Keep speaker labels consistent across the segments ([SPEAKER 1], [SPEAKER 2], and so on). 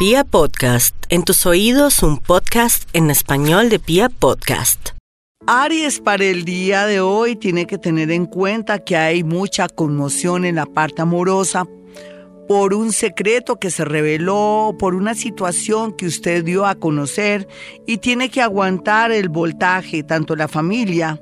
[SPEAKER 1] Pia Podcast, en tus oídos un podcast en español de Pia Podcast.
[SPEAKER 2] Aries para el día de hoy tiene que tener en cuenta que hay mucha conmoción en la parte amorosa por un secreto que se reveló, por una situación que usted dio a conocer y tiene que aguantar el voltaje, tanto la familia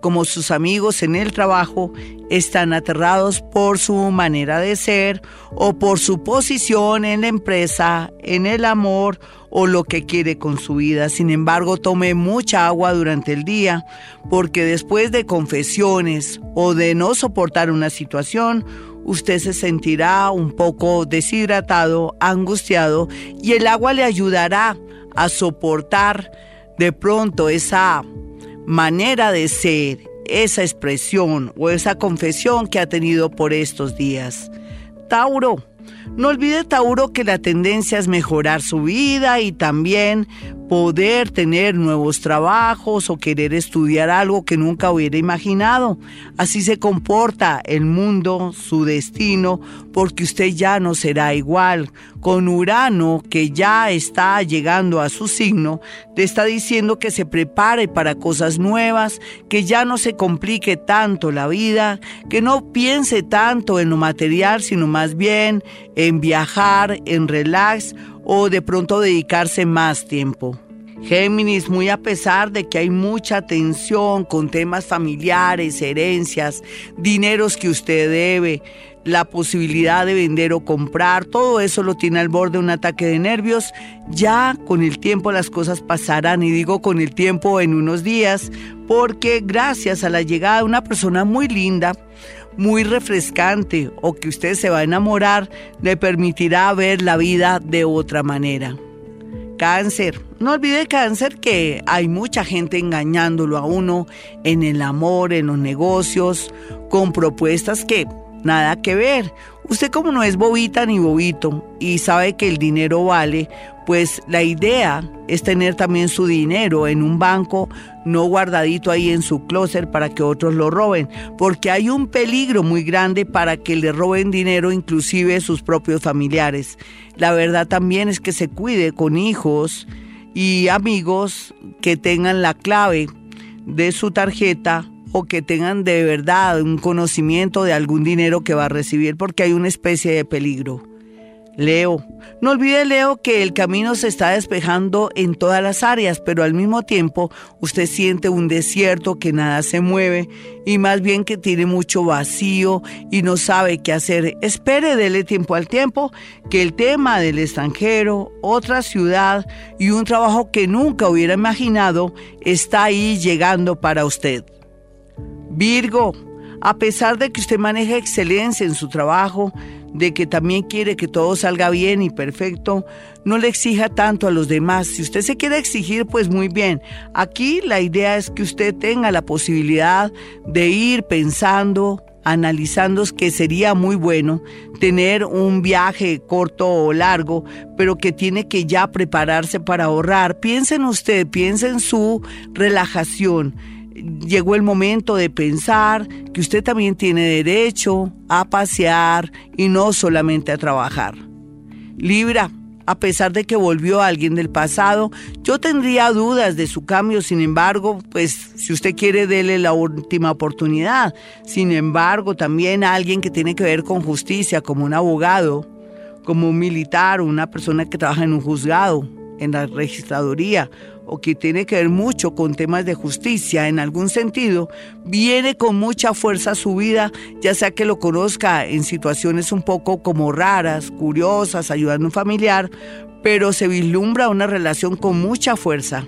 [SPEAKER 2] como sus amigos en el trabajo están aterrados por su manera de ser o por su posición en la empresa, en el amor o lo que quiere con su vida. Sin embargo, tome mucha agua durante el día porque después de confesiones o de no soportar una situación, usted se sentirá un poco deshidratado, angustiado y el agua le ayudará a soportar de pronto esa manera de ser, esa expresión o esa confesión que ha tenido por estos días. Tauro, no olvide Tauro que la tendencia es mejorar su vida y también poder tener nuevos trabajos o querer estudiar algo que nunca hubiera imaginado. Así se comporta el mundo, su destino, porque usted ya no será igual. Con Urano, que ya está llegando a su signo, le está diciendo que se prepare para cosas nuevas, que ya no se complique tanto la vida, que no piense tanto en lo material, sino más bien en viajar, en relax o de pronto dedicarse más tiempo. Géminis, muy a pesar de que hay mucha tensión con temas familiares, herencias, dineros que usted debe, la posibilidad de vender o comprar, todo eso lo tiene al borde de un ataque de nervios. Ya con el tiempo las cosas pasarán, y digo con el tiempo en unos días, porque gracias a la llegada de una persona muy linda, muy refrescante o que usted se va a enamorar, le permitirá ver la vida de otra manera. Cáncer. No olvide cáncer que hay mucha gente engañándolo a uno en el amor, en los negocios, con propuestas que nada que ver. Usted como no es bobita ni bobito y sabe que el dinero vale, pues la idea es tener también su dinero en un banco, no guardadito ahí en su closet para que otros lo roben, porque hay un peligro muy grande para que le roben dinero inclusive sus propios familiares. La verdad también es que se cuide con hijos y amigos que tengan la clave de su tarjeta o que tengan de verdad un conocimiento de algún dinero que va a recibir porque hay una especie de peligro. Leo, no olvide Leo que el camino se está despejando en todas las áreas, pero al mismo tiempo usted siente un desierto que nada se mueve y más bien que tiene mucho vacío y no sabe qué hacer. Espere, dele tiempo al tiempo, que el tema del extranjero, otra ciudad y un trabajo que nunca hubiera imaginado está ahí llegando para usted. Virgo, a pesar de que usted maneja excelencia en su trabajo, de que también quiere que todo salga bien y perfecto, no le exija tanto a los demás. Si usted se quiere exigir, pues muy bien. Aquí la idea es que usted tenga la posibilidad de ir pensando, analizando que sería muy bueno tener un viaje corto o largo, pero que tiene que ya prepararse para ahorrar. Piensa en usted, piensa en su relajación llegó el momento de pensar que usted también tiene derecho a pasear y no solamente a trabajar. Libra, a pesar de que volvió alguien del pasado, yo tendría dudas de su cambio, sin embargo, pues si usted quiere, dele la última oportunidad. Sin embargo, también alguien que tiene que ver con justicia, como un abogado, como un militar una persona que trabaja en un juzgado, en la registraduría o que tiene que ver mucho con temas de justicia en algún sentido, viene con mucha fuerza a su vida, ya sea que lo conozca en situaciones un poco como raras, curiosas, ayudando a un familiar, pero se vislumbra una relación con mucha fuerza.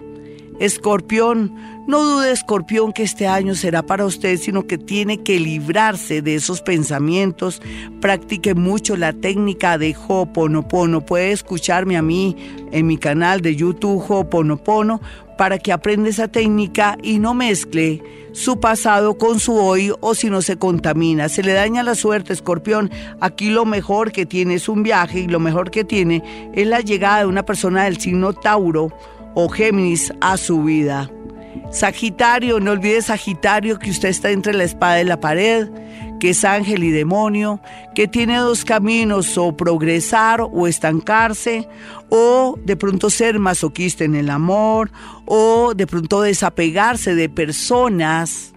[SPEAKER 2] Escorpión, no dude, Escorpión, que este año será para usted, sino que tiene que librarse de esos pensamientos. Practique mucho la técnica de Ho'oponopono. Puede escucharme a mí en mi canal de YouTube Ho'oponopono para que aprenda esa técnica y no mezcle su pasado con su hoy o si no se contamina. Se le daña la suerte, escorpión. Aquí lo mejor que tiene es un viaje y lo mejor que tiene es la llegada de una persona del signo Tauro o Géminis a su vida. Sagitario, no olvide Sagitario que usted está entre la espada y la pared, que es ángel y demonio, que tiene dos caminos, o progresar o estancarse, o de pronto ser masoquista en el amor, o de pronto desapegarse de personas,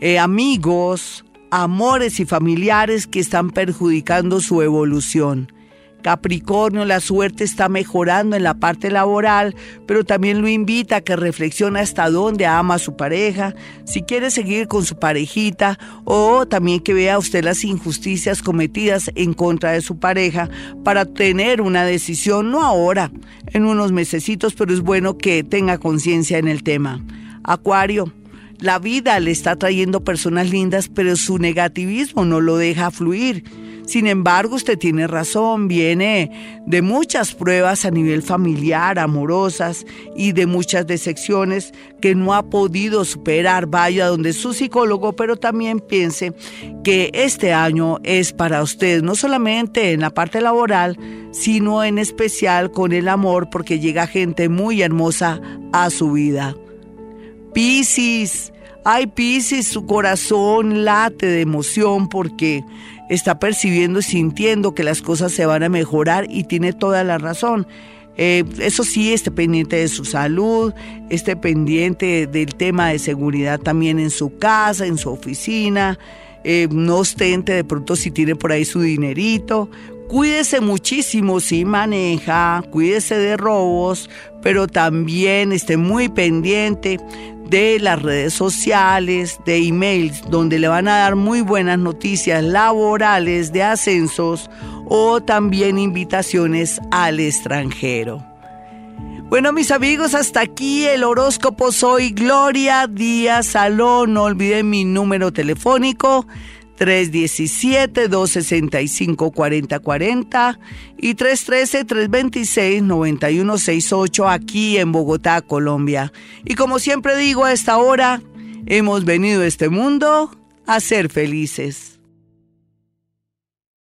[SPEAKER 2] eh, amigos, amores y familiares que están perjudicando su evolución. Capricornio, la suerte está mejorando en la parte laboral, pero también lo invita a que reflexione hasta dónde ama a su pareja, si quiere seguir con su parejita o también que vea usted las injusticias cometidas en contra de su pareja para tener una decisión, no ahora, en unos mesecitos, pero es bueno que tenga conciencia en el tema. Acuario, la vida le está trayendo personas lindas, pero su negativismo no lo deja fluir sin embargo, usted tiene razón, viene de muchas pruebas a nivel familiar, amorosas y de muchas decepciones que no ha podido superar. Vaya donde su psicólogo, pero también piense que este año es para usted, no solamente en la parte laboral, sino en especial con el amor, porque llega gente muy hermosa a su vida. Piscis, ay Piscis, su corazón late de emoción porque está percibiendo y sintiendo que las cosas se van a mejorar y tiene toda la razón. Eh, eso sí, esté pendiente de su salud, esté pendiente del tema de seguridad también en su casa, en su oficina, eh, no ostente de pronto si tiene por ahí su dinerito. Cuídese muchísimo si maneja, cuídese de robos, pero también esté muy pendiente de las redes sociales, de emails, donde le van a dar muy buenas noticias laborales de ascensos o también invitaciones al extranjero. Bueno, mis amigos, hasta aquí el horóscopo. Soy Gloria Díaz Salón. No olviden mi número telefónico 317-265-4040 y 313-326-9168 aquí en Bogotá, Colombia. Y como siempre digo a esta hora, hemos venido a este mundo a ser felices.